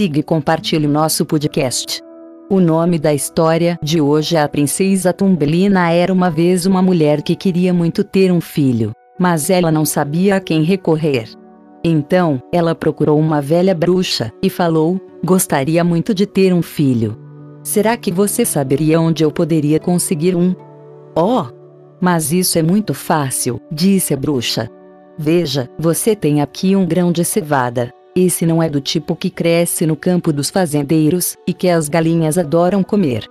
siga e compartilhe nosso podcast. O nome da história de hoje é A Princesa Tumbelina era uma vez uma mulher que queria muito ter um filho, mas ela não sabia a quem recorrer. Então, ela procurou uma velha bruxa e falou: Gostaria muito de ter um filho. Será que você saberia onde eu poderia conseguir um? Oh! Mas isso é muito fácil, disse a bruxa. Veja, você tem aqui um grão de cevada. Esse não é do tipo que cresce no campo dos fazendeiros e que as galinhas adoram comer.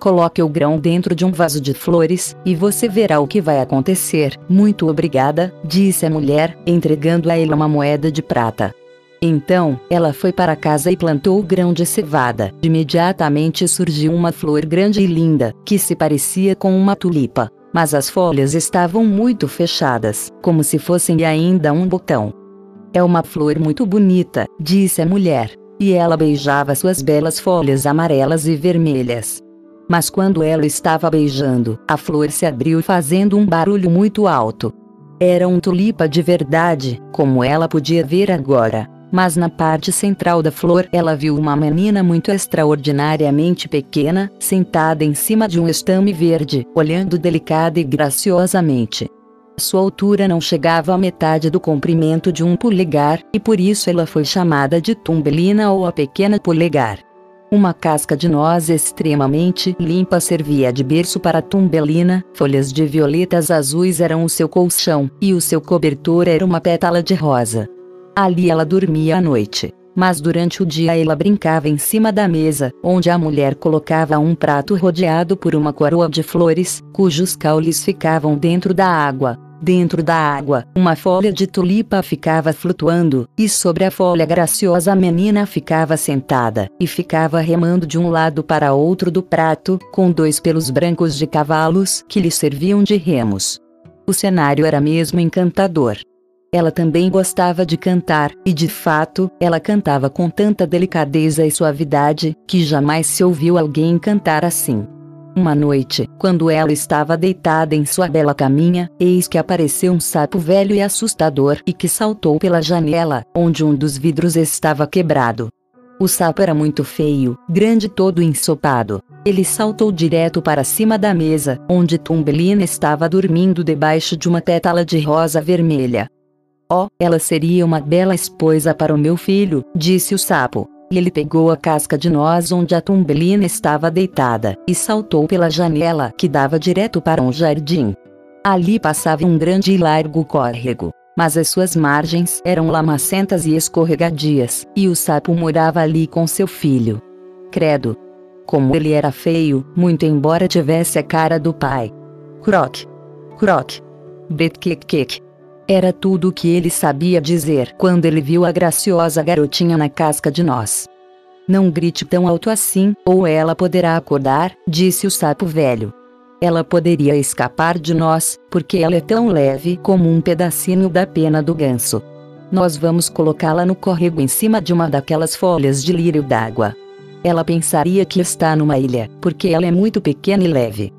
Coloque o grão dentro de um vaso de flores e você verá o que vai acontecer. Muito obrigada, disse a mulher, entregando a ele uma moeda de prata. Então, ela foi para casa e plantou o grão de cevada. Imediatamente surgiu uma flor grande e linda, que se parecia com uma tulipa. Mas as folhas estavam muito fechadas, como se fossem ainda um botão. É uma flor muito bonita, disse a mulher. E ela beijava suas belas folhas amarelas e vermelhas. Mas quando ela estava beijando, a flor se abriu fazendo um barulho muito alto. Era um tulipa de verdade, como ela podia ver agora. Mas na parte central da flor ela viu uma menina muito extraordinariamente pequena, sentada em cima de um estame verde, olhando delicada e graciosamente. Sua altura não chegava à metade do comprimento de um polegar, e por isso ela foi chamada de Tumbelina ou a Pequena Polegar. Uma casca de noz extremamente limpa servia de berço para Tumbelina, folhas de violetas azuis eram o seu colchão, e o seu cobertor era uma pétala de rosa. Ali ela dormia à noite. Mas durante o dia ela brincava em cima da mesa, onde a mulher colocava um prato rodeado por uma coroa de flores, cujos caules ficavam dentro da água. Dentro da água, uma folha de tulipa ficava flutuando, e sobre a folha graciosa a menina ficava sentada, e ficava remando de um lado para outro do prato, com dois pelos brancos de cavalos que lhe serviam de remos. O cenário era mesmo encantador. Ela também gostava de cantar, e de fato, ela cantava com tanta delicadeza e suavidade, que jamais se ouviu alguém cantar assim. Uma noite, quando ela estava deitada em sua bela caminha, eis que apareceu um sapo velho e assustador e que saltou pela janela, onde um dos vidros estava quebrado. O sapo era muito feio, grande todo ensopado. Ele saltou direto para cima da mesa, onde Tumbelina estava dormindo debaixo de uma pétala de rosa vermelha. Oh, ela seria uma bela esposa para o meu filho, disse o sapo. E ele pegou a casca de noz onde a tumbelina estava deitada, e saltou pela janela que dava direto para um jardim. Ali passava um grande e largo córrego, mas as suas margens eram lamacentas e escorregadias, e o sapo morava ali com seu filho. Credo! Como ele era feio, muito embora tivesse a cara do pai. Croc! Croc! Betkekek! Era tudo o que ele sabia dizer quando ele viu a graciosa garotinha na casca de nós. Não grite tão alto assim, ou ela poderá acordar, disse o sapo velho. Ela poderia escapar de nós, porque ela é tão leve como um pedacinho da pena do ganso. Nós vamos colocá-la no córrego em cima de uma daquelas folhas de lírio d'água. Ela pensaria que está numa ilha, porque ela é muito pequena e leve.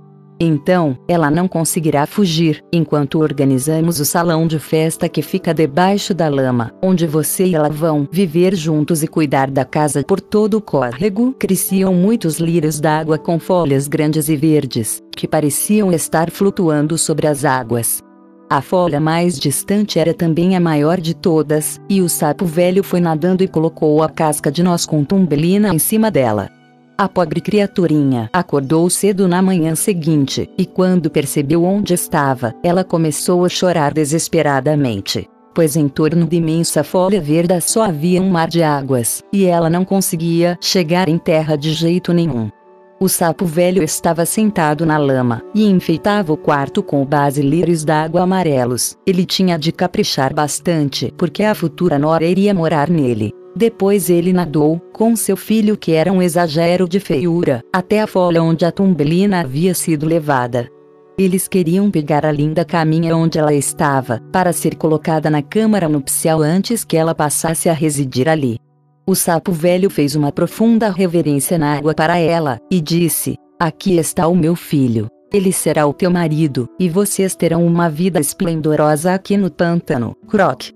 Então, ela não conseguirá fugir, enquanto organizamos o salão de festa que fica debaixo da lama, onde você e ela vão viver juntos e cuidar da casa por todo o córrego. Cresciam muitos lírios d'água com folhas grandes e verdes, que pareciam estar flutuando sobre as águas. A folha mais distante era também a maior de todas, e o sapo velho foi nadando e colocou a casca de noz com tumbelina em cima dela. A pobre criaturinha acordou cedo na manhã seguinte, e quando percebeu onde estava, ela começou a chorar desesperadamente. Pois em torno de imensa folha verde só havia um mar de águas, e ela não conseguia chegar em terra de jeito nenhum. O sapo velho estava sentado na lama, e enfeitava o quarto com basilírios d'água amarelos. Ele tinha de caprichar bastante, porque a futura nora iria morar nele. Depois ele nadou, com seu filho que era um exagero de feiura, até a folha onde a tumbelina havia sido levada. Eles queriam pegar a linda caminha onde ela estava, para ser colocada na câmara nupcial antes que ela passasse a residir ali. O sapo velho fez uma profunda reverência na água para ela, e disse: Aqui está o meu filho. Ele será o teu marido, e vocês terão uma vida esplendorosa aqui no pântano. Croc.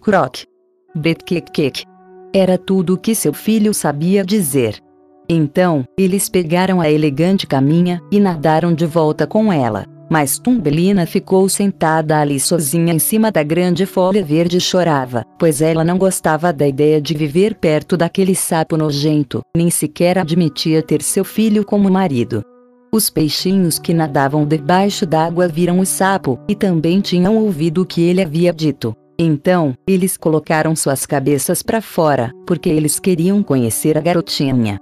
Croc. Betkekek. Era tudo o que seu filho sabia dizer. Então, eles pegaram a elegante caminha e nadaram de volta com ela. Mas Tumbelina ficou sentada ali sozinha em cima da grande folha verde e chorava, pois ela não gostava da ideia de viver perto daquele sapo nojento, nem sequer admitia ter seu filho como marido. Os peixinhos que nadavam debaixo d'água viram o sapo, e também tinham ouvido o que ele havia dito. Então, eles colocaram suas cabeças para fora, porque eles queriam conhecer a garotinha.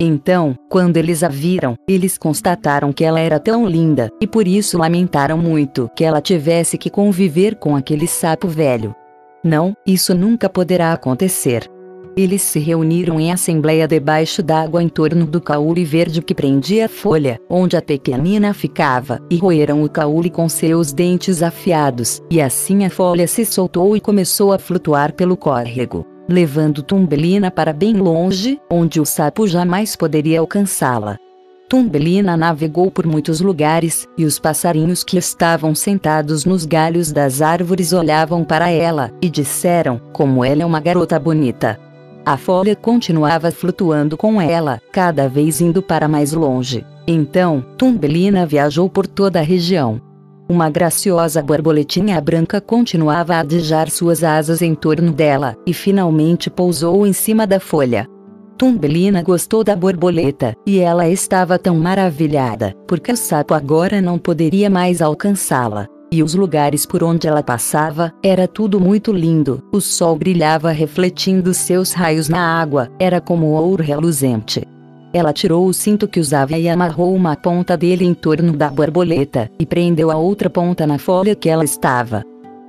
Então, quando eles a viram, eles constataram que ela era tão linda, e por isso lamentaram muito que ela tivesse que conviver com aquele sapo velho. Não, isso nunca poderá acontecer. Eles se reuniram em assembleia debaixo d'água em torno do caule verde que prendia a folha, onde a pequenina ficava, e roeram o caule com seus dentes afiados, e assim a folha se soltou e começou a flutuar pelo córrego levando Tumbelina para bem longe, onde o sapo jamais poderia alcançá-la. Tumbelina navegou por muitos lugares, e os passarinhos que estavam sentados nos galhos das árvores olhavam para ela, e disseram, como ela é uma garota bonita. A folha continuava flutuando com ela, cada vez indo para mais longe. Então, Tumbelina viajou por toda a região. Uma graciosa borboletinha branca continuava a adejar suas asas em torno dela, e finalmente pousou em cima da folha. Tumbelina gostou da borboleta, e ela estava tão maravilhada, porque o sapo agora não poderia mais alcançá-la. E os lugares por onde ela passava, era tudo muito lindo, o sol brilhava refletindo seus raios na água, era como ouro reluzente. Ela tirou o cinto que usava e amarrou uma ponta dele em torno da borboleta, e prendeu a outra ponta na folha que ela estava.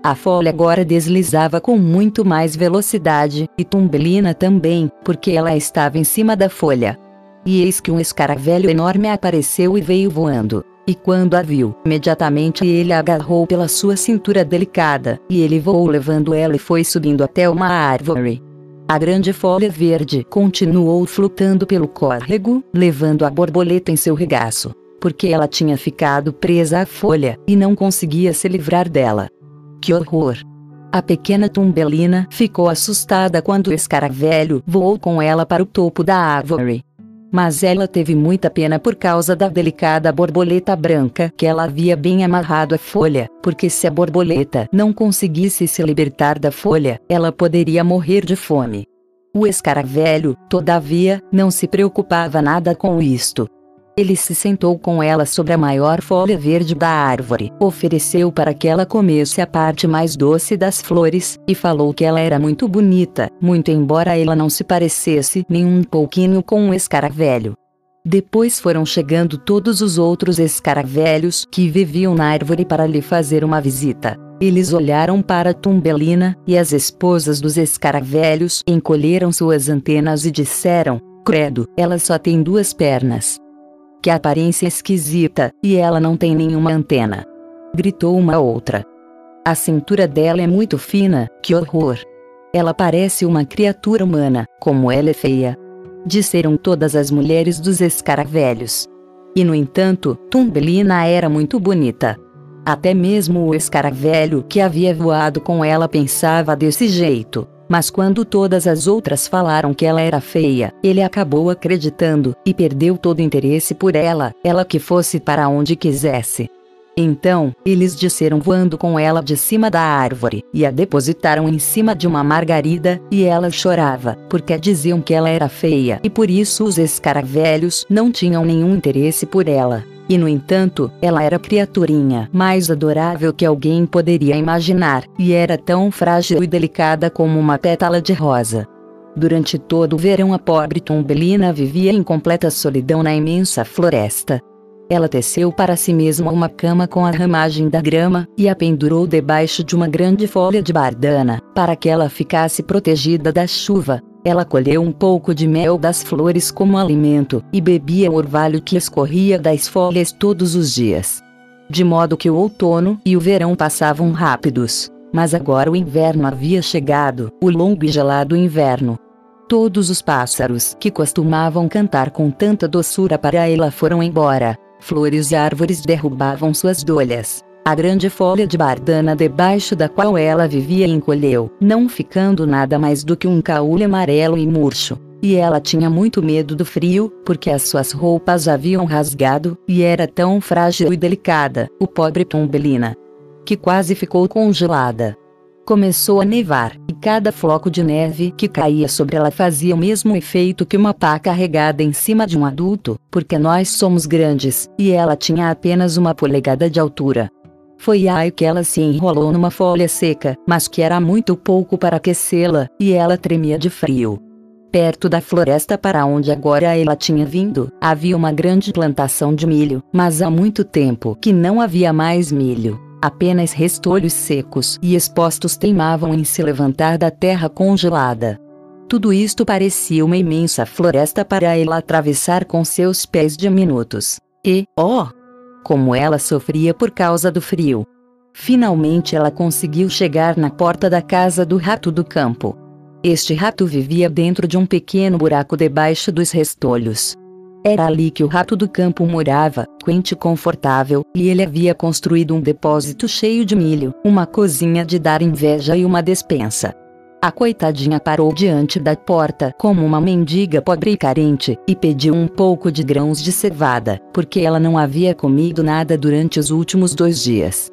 A folha agora deslizava com muito mais velocidade, e Tumbelina também, porque ela estava em cima da folha. E eis que um escaravelho enorme apareceu e veio voando. E quando a viu, imediatamente ele a agarrou pela sua cintura delicada, e ele voou levando ela e foi subindo até uma árvore. A grande folha verde continuou flutuando pelo córrego, levando a borboleta em seu regaço, porque ela tinha ficado presa à folha e não conseguia se livrar dela. Que horror! A pequena Tumbelina ficou assustada quando o escaravelho voou com ela para o topo da árvore mas ela teve muita pena por causa da delicada borboleta branca que ela havia bem amarrado à folha, porque se a borboleta não conseguisse se libertar da folha, ela poderia morrer de fome. O escaravelho, todavia, não se preocupava nada com isto. Ele se sentou com ela sobre a maior folha verde da árvore, ofereceu para que ela comesse a parte mais doce das flores, e falou que ela era muito bonita, muito embora ela não se parecesse nem um pouquinho com um escaravelho. Depois foram chegando todos os outros escaravelhos que viviam na árvore para lhe fazer uma visita. Eles olharam para Tumbelina, e as esposas dos escaravelhos encolheram suas antenas e disseram: Credo, ela só tem duas pernas que aparência esquisita, e ela não tem nenhuma antena. Gritou uma outra. A cintura dela é muito fina, que horror. Ela parece uma criatura humana, como ela é feia. Disseram todas as mulheres dos escaravelhos. E no entanto, Tumbelina era muito bonita. Até mesmo o escaravelho que havia voado com ela pensava desse jeito. Mas quando todas as outras falaram que ela era feia, ele acabou acreditando, e perdeu todo interesse por ela, ela que fosse para onde quisesse. Então, eles disseram voando com ela de cima da árvore, e a depositaram em cima de uma margarida, e ela chorava, porque diziam que ela era feia, e por isso os escaravelhos não tinham nenhum interesse por ela. E no entanto, ela era a criaturinha mais adorável que alguém poderia imaginar, e era tão frágil e delicada como uma pétala de rosa. Durante todo o verão a pobre Tombelina vivia em completa solidão na imensa floresta. Ela teceu para si mesma uma cama com a ramagem da grama, e a pendurou debaixo de uma grande folha de bardana, para que ela ficasse protegida da chuva, ela colheu um pouco de mel das flores como alimento, e bebia o orvalho que escorria das folhas todos os dias. De modo que o outono e o verão passavam rápidos. Mas agora o inverno havia chegado, o longo e gelado inverno. Todos os pássaros que costumavam cantar com tanta doçura para ela foram embora. Flores e árvores derrubavam suas dolhas. A grande folha de bardana debaixo da qual ela vivia encolheu, não ficando nada mais do que um caule amarelo e murcho. E ela tinha muito medo do frio, porque as suas roupas haviam rasgado, e era tão frágil e delicada, o pobre Tumbelina, que quase ficou congelada. Começou a nevar, e cada floco de neve que caía sobre ela fazia o mesmo efeito que uma pá carregada em cima de um adulto, porque nós somos grandes, e ela tinha apenas uma polegada de altura. Foi aí que ela se enrolou numa folha seca, mas que era muito pouco para aquecê-la, e ela tremia de frio. Perto da floresta para onde agora ela tinha vindo, havia uma grande plantação de milho, mas há muito tempo que não havia mais milho. Apenas restolhos secos e expostos teimavam em se levantar da terra congelada. Tudo isto parecia uma imensa floresta para ela atravessar com seus pés diminutos. E, oh, como ela sofria por causa do frio. Finalmente ela conseguiu chegar na porta da casa do rato do campo. Este rato vivia dentro de um pequeno buraco debaixo dos restolhos. Era ali que o rato do campo morava, quente e confortável, e ele havia construído um depósito cheio de milho, uma cozinha de dar inveja e uma despensa. A coitadinha parou diante da porta como uma mendiga pobre e carente, e pediu um pouco de grãos de cevada, porque ela não havia comido nada durante os últimos dois dias.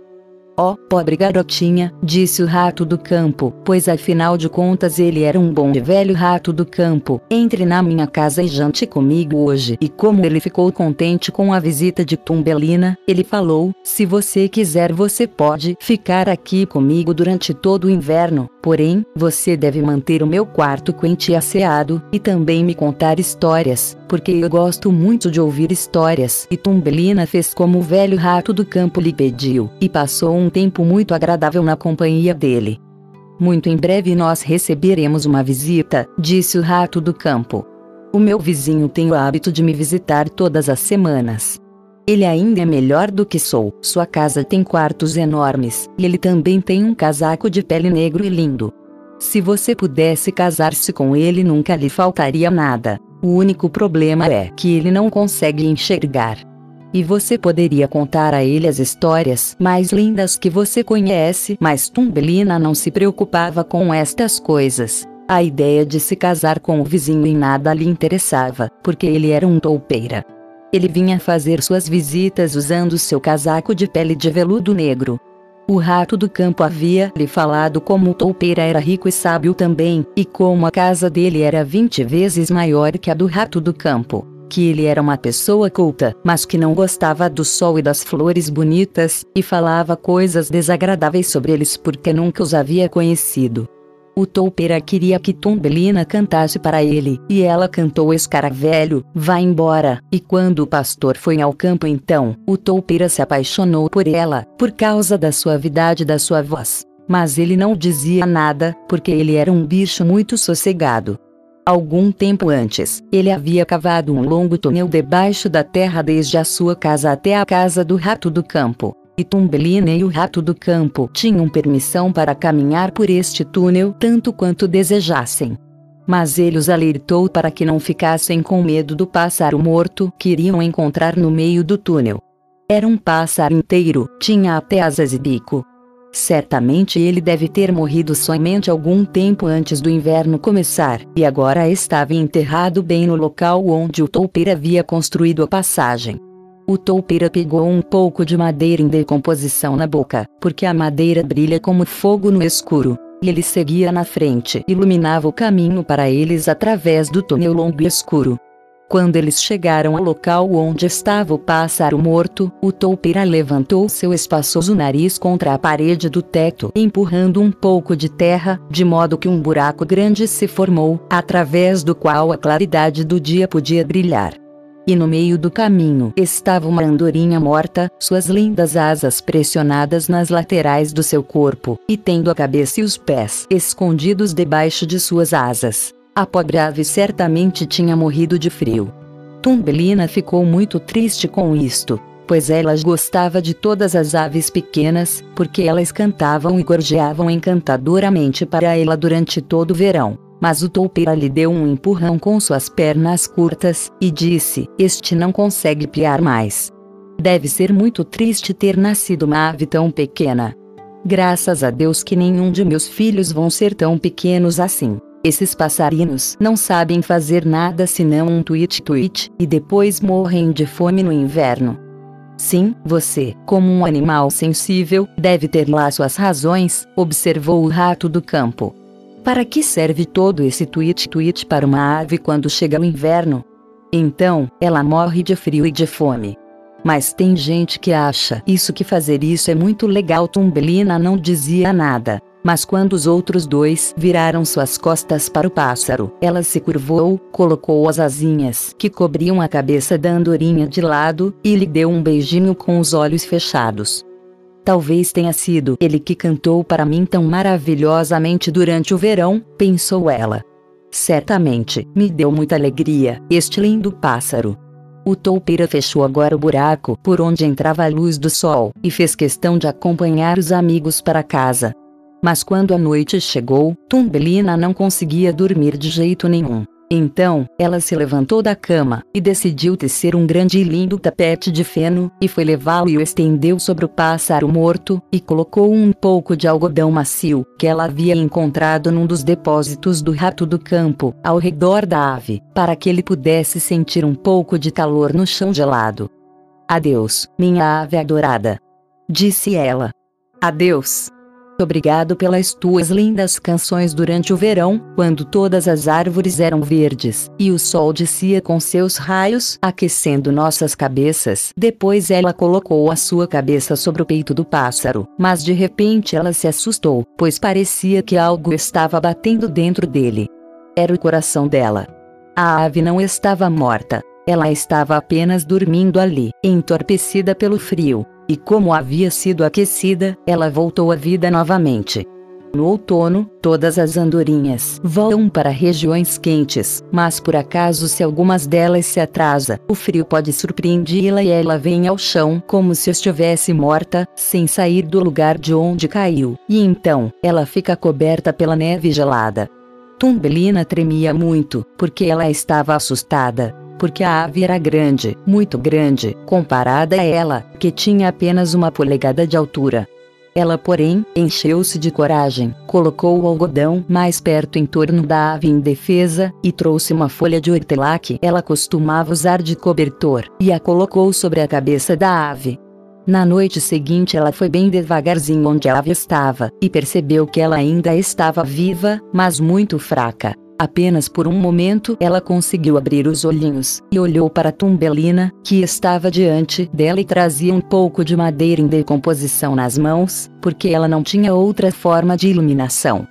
Oh, pobre garotinha, disse o rato do campo, pois afinal de contas ele era um bom e velho rato do campo. Entre na minha casa e jante comigo hoje. E como ele ficou contente com a visita de Tumbelina, ele falou: Se você quiser, você pode ficar aqui comigo durante todo o inverno. Porém, você deve manter o meu quarto quente e asseado, e também me contar histórias, porque eu gosto muito de ouvir histórias. E Tumbelina fez como o velho rato do campo lhe pediu, e passou um tempo muito agradável na companhia dele. Muito em breve nós receberemos uma visita, disse o rato do campo. O meu vizinho tem o hábito de me visitar todas as semanas. Ele ainda é melhor do que sou. Sua casa tem quartos enormes, e ele também tem um casaco de pele negro e lindo. Se você pudesse casar-se com ele, nunca lhe faltaria nada. O único problema é que ele não consegue enxergar. E você poderia contar a ele as histórias mais lindas que você conhece, mas Tumbelina não se preocupava com estas coisas. A ideia de se casar com o vizinho em nada lhe interessava, porque ele era um toupeira. Ele vinha fazer suas visitas usando seu casaco de pele de veludo negro. O rato do campo havia lhe falado como o toupeira era rico e sábio também, e como a casa dele era vinte vezes maior que a do rato do campo. Que ele era uma pessoa culta, mas que não gostava do sol e das flores bonitas, e falava coisas desagradáveis sobre eles porque nunca os havia conhecido. O toupeira queria que Tumbelina cantasse para ele, e ela cantou Escaravelho, vá embora, e quando o pastor foi ao campo então, o toupeira se apaixonou por ela, por causa da suavidade da sua voz. Mas ele não dizia nada, porque ele era um bicho muito sossegado. Algum tempo antes, ele havia cavado um longo túnel debaixo da terra desde a sua casa até a casa do rato do campo e Tumbelina e o rato do campo tinham permissão para caminhar por este túnel tanto quanto desejassem. Mas ele os alertou para que não ficassem com medo do pássaro morto que iriam encontrar no meio do túnel. Era um pássaro inteiro, tinha até asas e bico. Certamente ele deve ter morrido somente algum tempo antes do inverno começar, e agora estava enterrado bem no local onde o toupeiro havia construído a passagem. O toupeira pegou um pouco de madeira em decomposição na boca, porque a madeira brilha como fogo no escuro. E ele seguia na frente, iluminava o caminho para eles através do túnel longo e escuro. Quando eles chegaram ao local onde estava o pássaro morto, o toupeira levantou seu espaçoso nariz contra a parede do teto, empurrando um pouco de terra, de modo que um buraco grande se formou, através do qual a claridade do dia podia brilhar. E no meio do caminho estava uma andorinha morta, suas lindas asas pressionadas nas laterais do seu corpo, e tendo a cabeça e os pés escondidos debaixo de suas asas. A pobre ave certamente tinha morrido de frio. Tumbelina ficou muito triste com isto, pois ela gostava de todas as aves pequenas, porque elas cantavam e gorjeavam encantadoramente para ela durante todo o verão mas o toupeira lhe deu um empurrão com suas pernas curtas, e disse: Este não consegue piar mais. deve ser muito triste ter nascido uma ave tão pequena. Graças a Deus que nenhum de meus filhos vão ser tão pequenos assim. Esses passarinhos não sabem fazer nada senão um tweet-tweet, e depois morrem de fome no inverno. Sim, você, como um animal sensível, deve ter lá suas razões, observou o rato do campo. Para que serve todo esse tweet-tweet para uma ave quando chega o inverno? Então, ela morre de frio e de fome. Mas tem gente que acha isso que fazer isso é muito legal. Tumbelina não dizia nada. Mas quando os outros dois viraram suas costas para o pássaro, ela se curvou, colocou as asinhas que cobriam a cabeça da andorinha de lado, e lhe deu um beijinho com os olhos fechados. Talvez tenha sido ele que cantou para mim tão maravilhosamente durante o verão, pensou ela. Certamente, me deu muita alegria, este lindo pássaro. O toupeira fechou agora o buraco por onde entrava a luz do sol, e fez questão de acompanhar os amigos para casa. Mas quando a noite chegou, Tumbelina não conseguia dormir de jeito nenhum. Então, ela se levantou da cama e decidiu tecer um grande e lindo tapete de feno, e foi levá-lo e o estendeu sobre o pássaro morto, e colocou um pouco de algodão macio, que ela havia encontrado num dos depósitos do rato do campo, ao redor da ave, para que ele pudesse sentir um pouco de calor no chão gelado. Adeus, minha ave adorada. Disse ela. Adeus. Obrigado pelas tuas lindas canções durante o verão, quando todas as árvores eram verdes, e o sol descia com seus raios, aquecendo nossas cabeças. Depois ela colocou a sua cabeça sobre o peito do pássaro, mas de repente ela se assustou, pois parecia que algo estava batendo dentro dele. Era o coração dela. A ave não estava morta. Ela estava apenas dormindo ali, entorpecida pelo frio e como havia sido aquecida, ela voltou à vida novamente. No outono, todas as andorinhas voam para regiões quentes, mas por acaso se algumas delas se atrasa, o frio pode surpreendê-la e ela vem ao chão como se estivesse morta, sem sair do lugar de onde caiu, e então, ela fica coberta pela neve gelada. Tumbelina tremia muito, porque ela estava assustada, porque a ave era grande, muito grande, comparada a ela, que tinha apenas uma polegada de altura. Ela, porém, encheu-se de coragem, colocou o algodão mais perto em torno da ave indefesa, e trouxe uma folha de hortelã que ela costumava usar de cobertor, e a colocou sobre a cabeça da ave. Na noite seguinte ela foi bem devagarzinho onde a ave estava, e percebeu que ela ainda estava viva, mas muito fraca. Apenas por um momento ela conseguiu abrir os olhinhos e olhou para Tumbelina, que estava diante dela e trazia um pouco de madeira em decomposição nas mãos, porque ela não tinha outra forma de iluminação.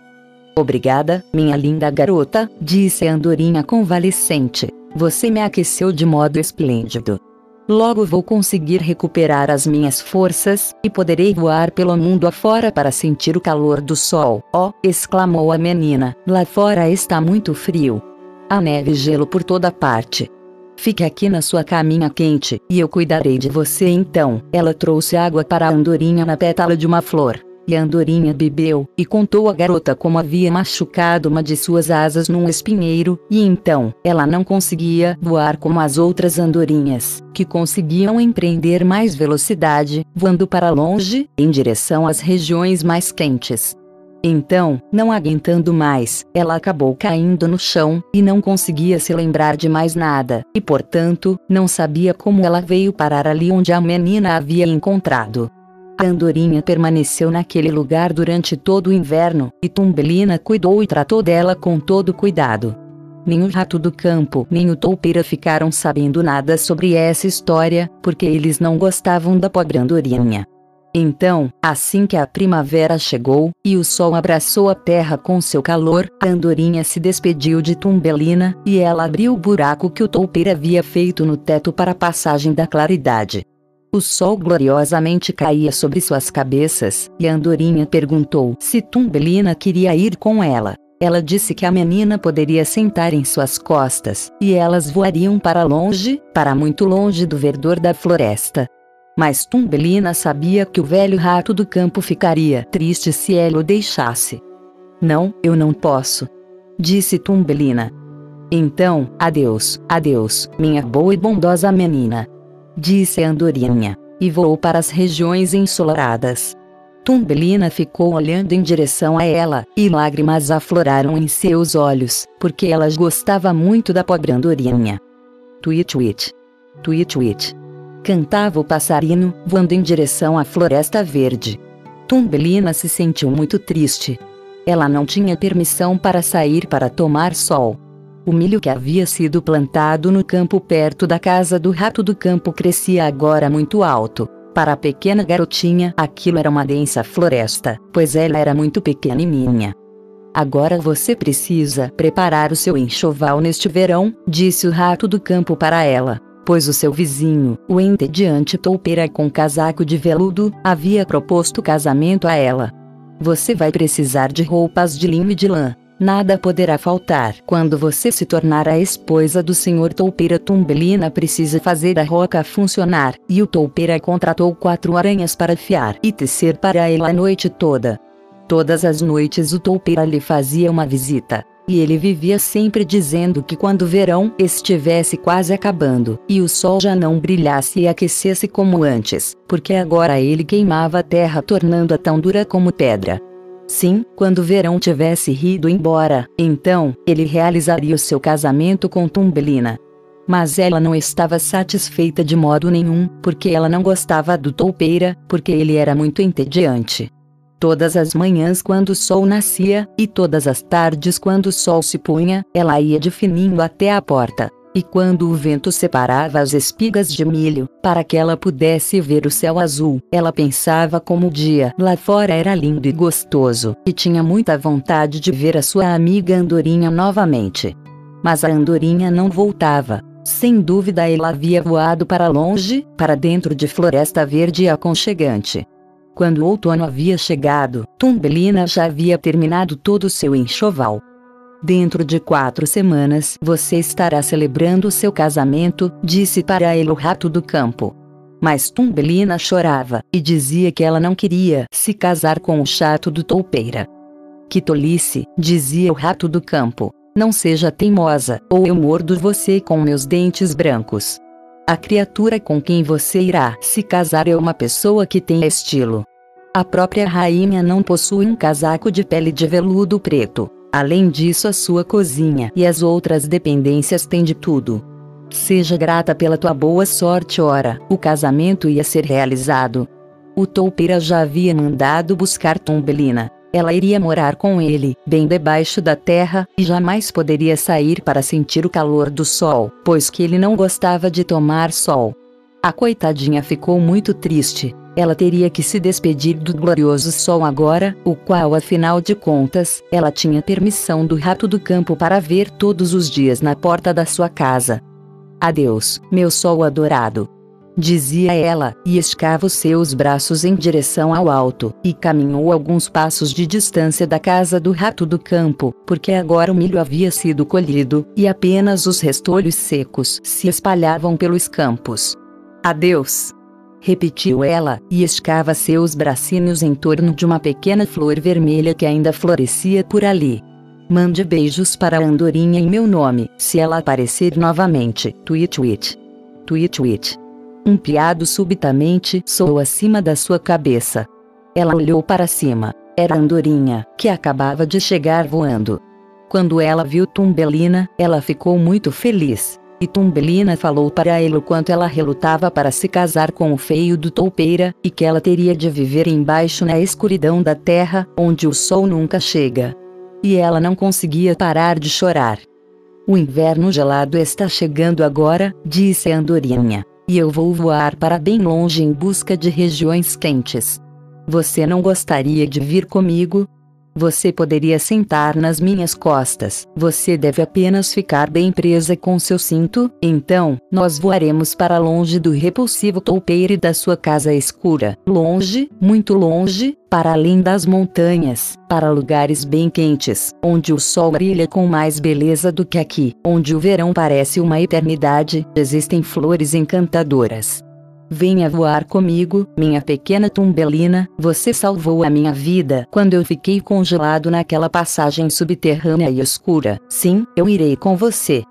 Obrigada, minha linda garota, disse a andorinha convalescente. Você me aqueceu de modo esplêndido. Logo vou conseguir recuperar as minhas forças, e poderei voar pelo mundo afora para sentir o calor do sol. Oh! exclamou a menina. Lá fora está muito frio. Há neve e gelo por toda parte. Fique aqui na sua caminha quente, e eu cuidarei de você então. Ela trouxe água para a andorinha na pétala de uma flor. E a andorinha bebeu, e contou à garota como havia machucado uma de suas asas num espinheiro, e então, ela não conseguia voar como as outras andorinhas, que conseguiam empreender mais velocidade, voando para longe, em direção às regiões mais quentes. Então, não aguentando mais, ela acabou caindo no chão, e não conseguia se lembrar de mais nada, e portanto, não sabia como ela veio parar ali onde a menina havia encontrado. A andorinha permaneceu naquele lugar durante todo o inverno, e Tumbelina cuidou e tratou dela com todo cuidado. Nem o rato do campo nem o toupeira ficaram sabendo nada sobre essa história, porque eles não gostavam da pobre andorinha. Então, assim que a primavera chegou, e o sol abraçou a terra com seu calor, a andorinha se despediu de Tumbelina, e ela abriu o buraco que o toupeira havia feito no teto para a passagem da claridade. O sol gloriosamente caía sobre suas cabeças, e andorinha perguntou se Tumbelina queria ir com ela. Ela disse que a menina poderia sentar em suas costas, e elas voariam para longe, para muito longe do verdor da floresta. Mas Tumbelina sabia que o velho rato do campo ficaria triste se ela o deixasse. Não, eu não posso. Disse Tumbelina. Então, adeus, adeus, minha boa e bondosa menina disse a andorinha. e voou para as regiões ensolaradas. Tumbelina ficou olhando em direção a ela, e lágrimas afloraram em seus olhos, porque ela gostava muito da pobre andorinha. Tweet tweet. Tweet tweet. Cantava o passarinho, voando em direção à floresta verde. Tumbelina se sentiu muito triste. Ela não tinha permissão para sair para tomar sol. O milho que havia sido plantado no campo perto da casa do rato do campo crescia agora muito alto. Para a pequena garotinha, aquilo era uma densa floresta, pois ela era muito pequenininha. Agora você precisa preparar o seu enxoval neste verão, disse o rato do campo para ela, pois o seu vizinho, o entediante toupeira com casaco de veludo, havia proposto casamento a ela. Você vai precisar de roupas de linho e de lã, Nada poderá faltar. Quando você se tornar a esposa do senhor Toupeira Tumbelina precisa fazer a roca funcionar, e o Toupeira contratou quatro aranhas para fiar e tecer para ela a noite toda. Todas as noites o Toupeira lhe fazia uma visita, e ele vivia sempre dizendo que quando o verão estivesse quase acabando, e o sol já não brilhasse e aquecesse como antes, porque agora ele queimava a terra tornando-a tão dura como pedra. Sim, quando o verão tivesse rido embora, então, ele realizaria o seu casamento com Tumbelina. Mas ela não estava satisfeita de modo nenhum, porque ela não gostava do toupeira, porque ele era muito entediante. Todas as manhãs quando o sol nascia, e todas as tardes quando o sol se punha, ela ia de fininho até a porta, e quando o vento separava as espigas de milho, para que ela pudesse ver o céu azul, ela pensava como o dia lá fora era lindo e gostoso, e tinha muita vontade de ver a sua amiga Andorinha novamente. Mas a Andorinha não voltava. Sem dúvida ela havia voado para longe, para dentro de floresta verde e aconchegante. Quando o outono havia chegado, Tumbelina já havia terminado todo o seu enxoval, Dentro de quatro semanas você estará celebrando seu casamento, disse para ele o rato do campo. Mas Tumbelina chorava e dizia que ela não queria se casar com o chato do toupeira. Que tolice, dizia o rato do campo. Não seja teimosa, ou eu mordo você com meus dentes brancos. A criatura com quem você irá se casar é uma pessoa que tem estilo. A própria rainha não possui um casaco de pele de veludo preto. Além disso, a sua cozinha e as outras dependências têm de tudo. Seja grata pela tua boa sorte, ora, o casamento ia ser realizado. O toupeira já havia mandado buscar Tombelina. Ela iria morar com ele, bem debaixo da terra, e jamais poderia sair para sentir o calor do sol, pois que ele não gostava de tomar sol. A coitadinha ficou muito triste, ela teria que se despedir do glorioso sol agora, o qual afinal de contas, ela tinha permissão do rato do campo para ver todos os dias na porta da sua casa. Adeus, meu sol adorado. Dizia ela, e escava os seus braços em direção ao alto, e caminhou alguns passos de distância da casa do rato do campo, porque agora o milho havia sido colhido, e apenas os restolhos secos se espalhavam pelos campos. Adeus! repetiu ela, e escava seus bracinhos em torno de uma pequena flor vermelha que ainda florescia por ali. Mande beijos para a andorinha em meu nome, se ela aparecer novamente. Tweet tweet. Tweet tweet. Um piado subitamente soou acima da sua cabeça. Ela olhou para cima. Era a andorinha, que acabava de chegar voando. Quando ela viu Tumbelina, ela ficou muito feliz. E Tumbelina falou para ele o quanto ela relutava para se casar com o feio do toupeira, e que ela teria de viver embaixo na escuridão da terra, onde o sol nunca chega. E ela não conseguia parar de chorar. O inverno gelado está chegando agora, disse a andorinha, e eu vou voar para bem longe em busca de regiões quentes. Você não gostaria de vir comigo? Você poderia sentar nas minhas costas. Você deve apenas ficar bem presa com seu cinto. Então, nós voaremos para longe do repulsivo toupeiro e da sua casa escura. Longe, muito longe, para além das montanhas, para lugares bem quentes, onde o sol brilha com mais beleza do que aqui, onde o verão parece uma eternidade. Existem flores encantadoras Venha voar comigo, minha pequena Tumbelina, você salvou a minha vida quando eu fiquei congelado naquela passagem subterrânea e escura. Sim, eu irei com você.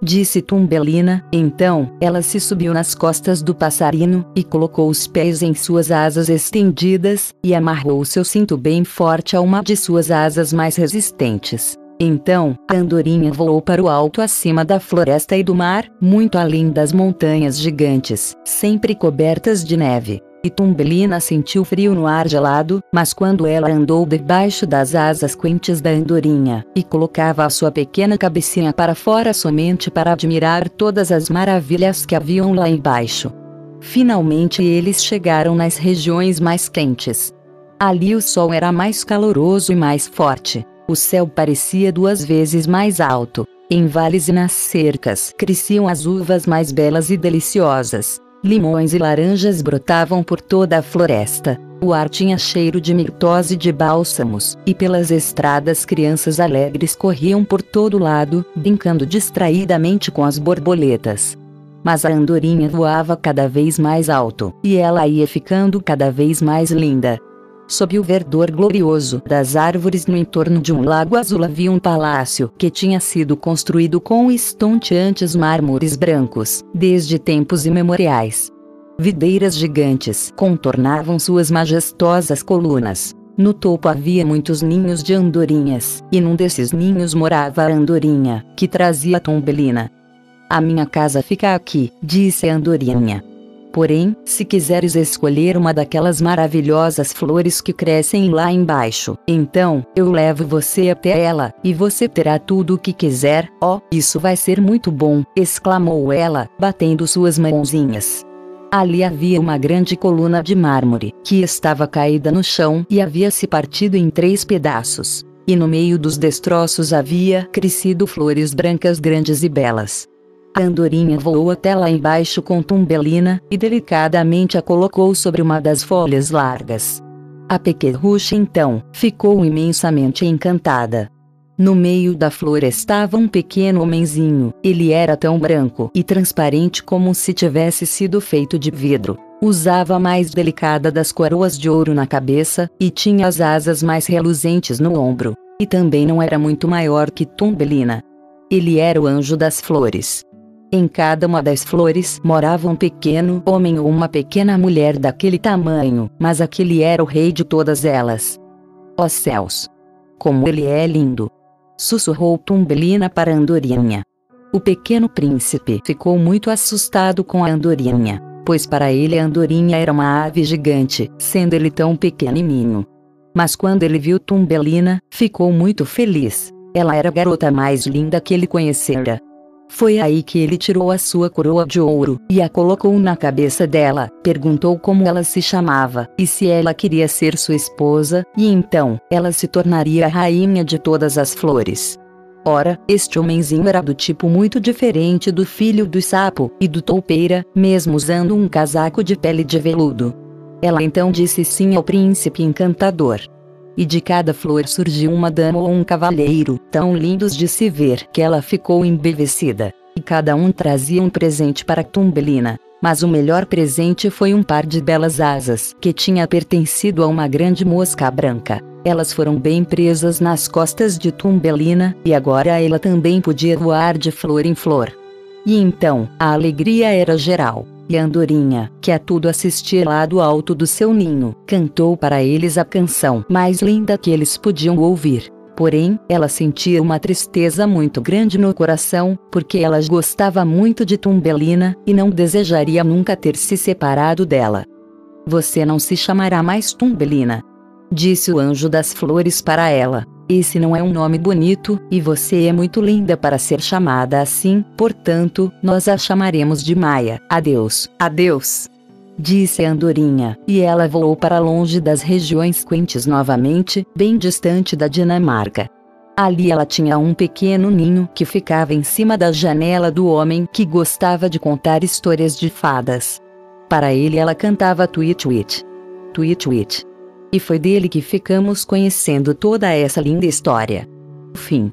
disse Tumbelina. Então, ela se subiu nas costas do passarinho, e colocou os pés em suas asas estendidas, e amarrou seu cinto bem forte a uma de suas asas mais resistentes. Então, a andorinha voou para o alto acima da floresta e do mar, muito além das montanhas gigantes, sempre cobertas de neve. E Tumbelina sentiu frio no ar gelado, mas quando ela andou debaixo das asas quentes da andorinha, e colocava a sua pequena cabecinha para fora somente para admirar todas as maravilhas que haviam lá embaixo. Finalmente eles chegaram nas regiões mais quentes. Ali o sol era mais caloroso e mais forte. O céu parecia duas vezes mais alto. Em vales e nas cercas cresciam as uvas mais belas e deliciosas. Limões e laranjas brotavam por toda a floresta. O ar tinha cheiro de mirtose e de bálsamos, e pelas estradas crianças alegres corriam por todo lado, brincando distraidamente com as borboletas. Mas a andorinha voava cada vez mais alto, e ela ia ficando cada vez mais linda. Sob o verdor glorioso das árvores no entorno de um lago azul havia um palácio que tinha sido construído com estonteantes mármores brancos, desde tempos imemoriais. Videiras gigantes contornavam suas majestosas colunas. No topo havia muitos ninhos de andorinhas, e num desses ninhos morava a andorinha, que trazia a tombelina. A minha casa fica aqui, disse a andorinha. Porém, se quiseres escolher uma daquelas maravilhosas flores que crescem lá embaixo, então, eu levo você até ela, e você terá tudo o que quiser. Oh, isso vai ser muito bom! exclamou ela, batendo suas mãozinhas. Ali havia uma grande coluna de mármore, que estava caída no chão e havia se partido em três pedaços. E no meio dos destroços havia crescido flores brancas grandes e belas. A andorinha voou até lá embaixo com Tumbelina, e delicadamente a colocou sobre uma das folhas largas. A pequerrucha então, ficou imensamente encantada. No meio da flor estava um pequeno homenzinho, ele era tão branco e transparente como se tivesse sido feito de vidro. Usava a mais delicada das coroas de ouro na cabeça, e tinha as asas mais reluzentes no ombro. E também não era muito maior que Tumbelina. Ele era o anjo das flores. Em cada uma das flores morava um pequeno homem ou uma pequena mulher daquele tamanho, mas aquele era o rei de todas elas. Ó oh céus! Como ele é lindo! Sussurrou Tumbelina para Andorinha. O pequeno príncipe ficou muito assustado com a Andorinha, pois para ele a Andorinha era uma ave gigante, sendo ele tão pequenininho. Mas quando ele viu Tumbelina, ficou muito feliz. Ela era a garota mais linda que ele conhecera. Foi aí que ele tirou a sua coroa de ouro e a colocou na cabeça dela, perguntou como ela se chamava e se ela queria ser sua esposa, e então ela se tornaria a rainha de todas as flores. Ora, este homenzinho era do tipo muito diferente do filho do sapo e do toupeira, mesmo usando um casaco de pele de veludo. Ela então disse sim ao príncipe encantador e de cada flor surgiu uma dama ou um cavalheiro, tão lindos de se ver que ela ficou embevecida. E cada um trazia um presente para Tumbelina. Mas o melhor presente foi um par de belas asas, que tinha pertencido a uma grande mosca branca. Elas foram bem presas nas costas de Tumbelina, e agora ela também podia voar de flor em flor. E então, a alegria era geral e a andorinha, que a tudo assistia lá do alto do seu ninho, cantou para eles a canção mais linda que eles podiam ouvir. Porém, ela sentia uma tristeza muito grande no coração, porque ela gostava muito de Tumbelina, e não desejaria nunca ter se separado dela. Você não se chamará mais Tumbelina. Disse o anjo das flores para ela. Esse não é um nome bonito, e você é muito linda para ser chamada assim, portanto, nós a chamaremos de Maia. Adeus, adeus. Disse a andorinha, e ela voou para longe das regiões quentes novamente, bem distante da Dinamarca. Ali ela tinha um pequeno ninho que ficava em cima da janela do homem que gostava de contar histórias de fadas. Para ele ela cantava tweet tweet. Tweet tweet. E foi dele que ficamos conhecendo toda essa linda história. Fim.